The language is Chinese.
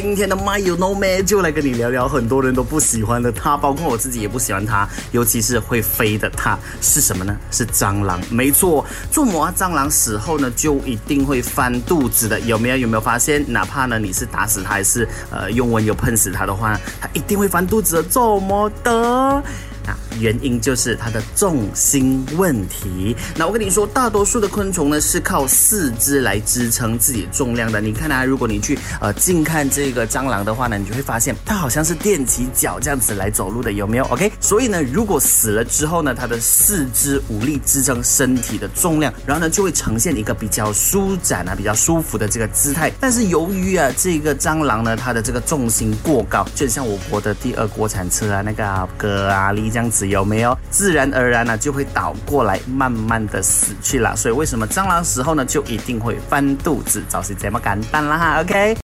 今天的 My You Know Me 就来跟你聊聊很多人都不喜欢的它，包括我自己也不喜欢它，尤其是会飞的它是什么呢？是蟑螂。没错，做魔蟑螂死后呢，就一定会翻肚子的。有没有？有没有发现？哪怕呢你是打死它，还是呃用温油喷死它的话，它一定会翻肚子的。怎么的？原因就是它的重心问题。那我跟你说，大多数的昆虫呢是靠四肢来支撑自己重量的。你看啊，如果你去呃近看这个蟑螂的话呢，你就会发现它好像是踮起脚这样子来走路的，有没有？OK，所以呢，如果死了之后呢，它的四肢无力支撑身体的重量，然后呢就会呈现一个比较舒展啊、比较舒服的这个姿态。但是由于啊这个蟑螂呢，它的这个重心过高，就像我国的第二国产车啊那个哥啊力这样子。有没有自然而然呢就会倒过来，慢慢的死去了。所以为什么蟑螂死后呢就一定会翻肚子？找是这么简单啦哈，OK。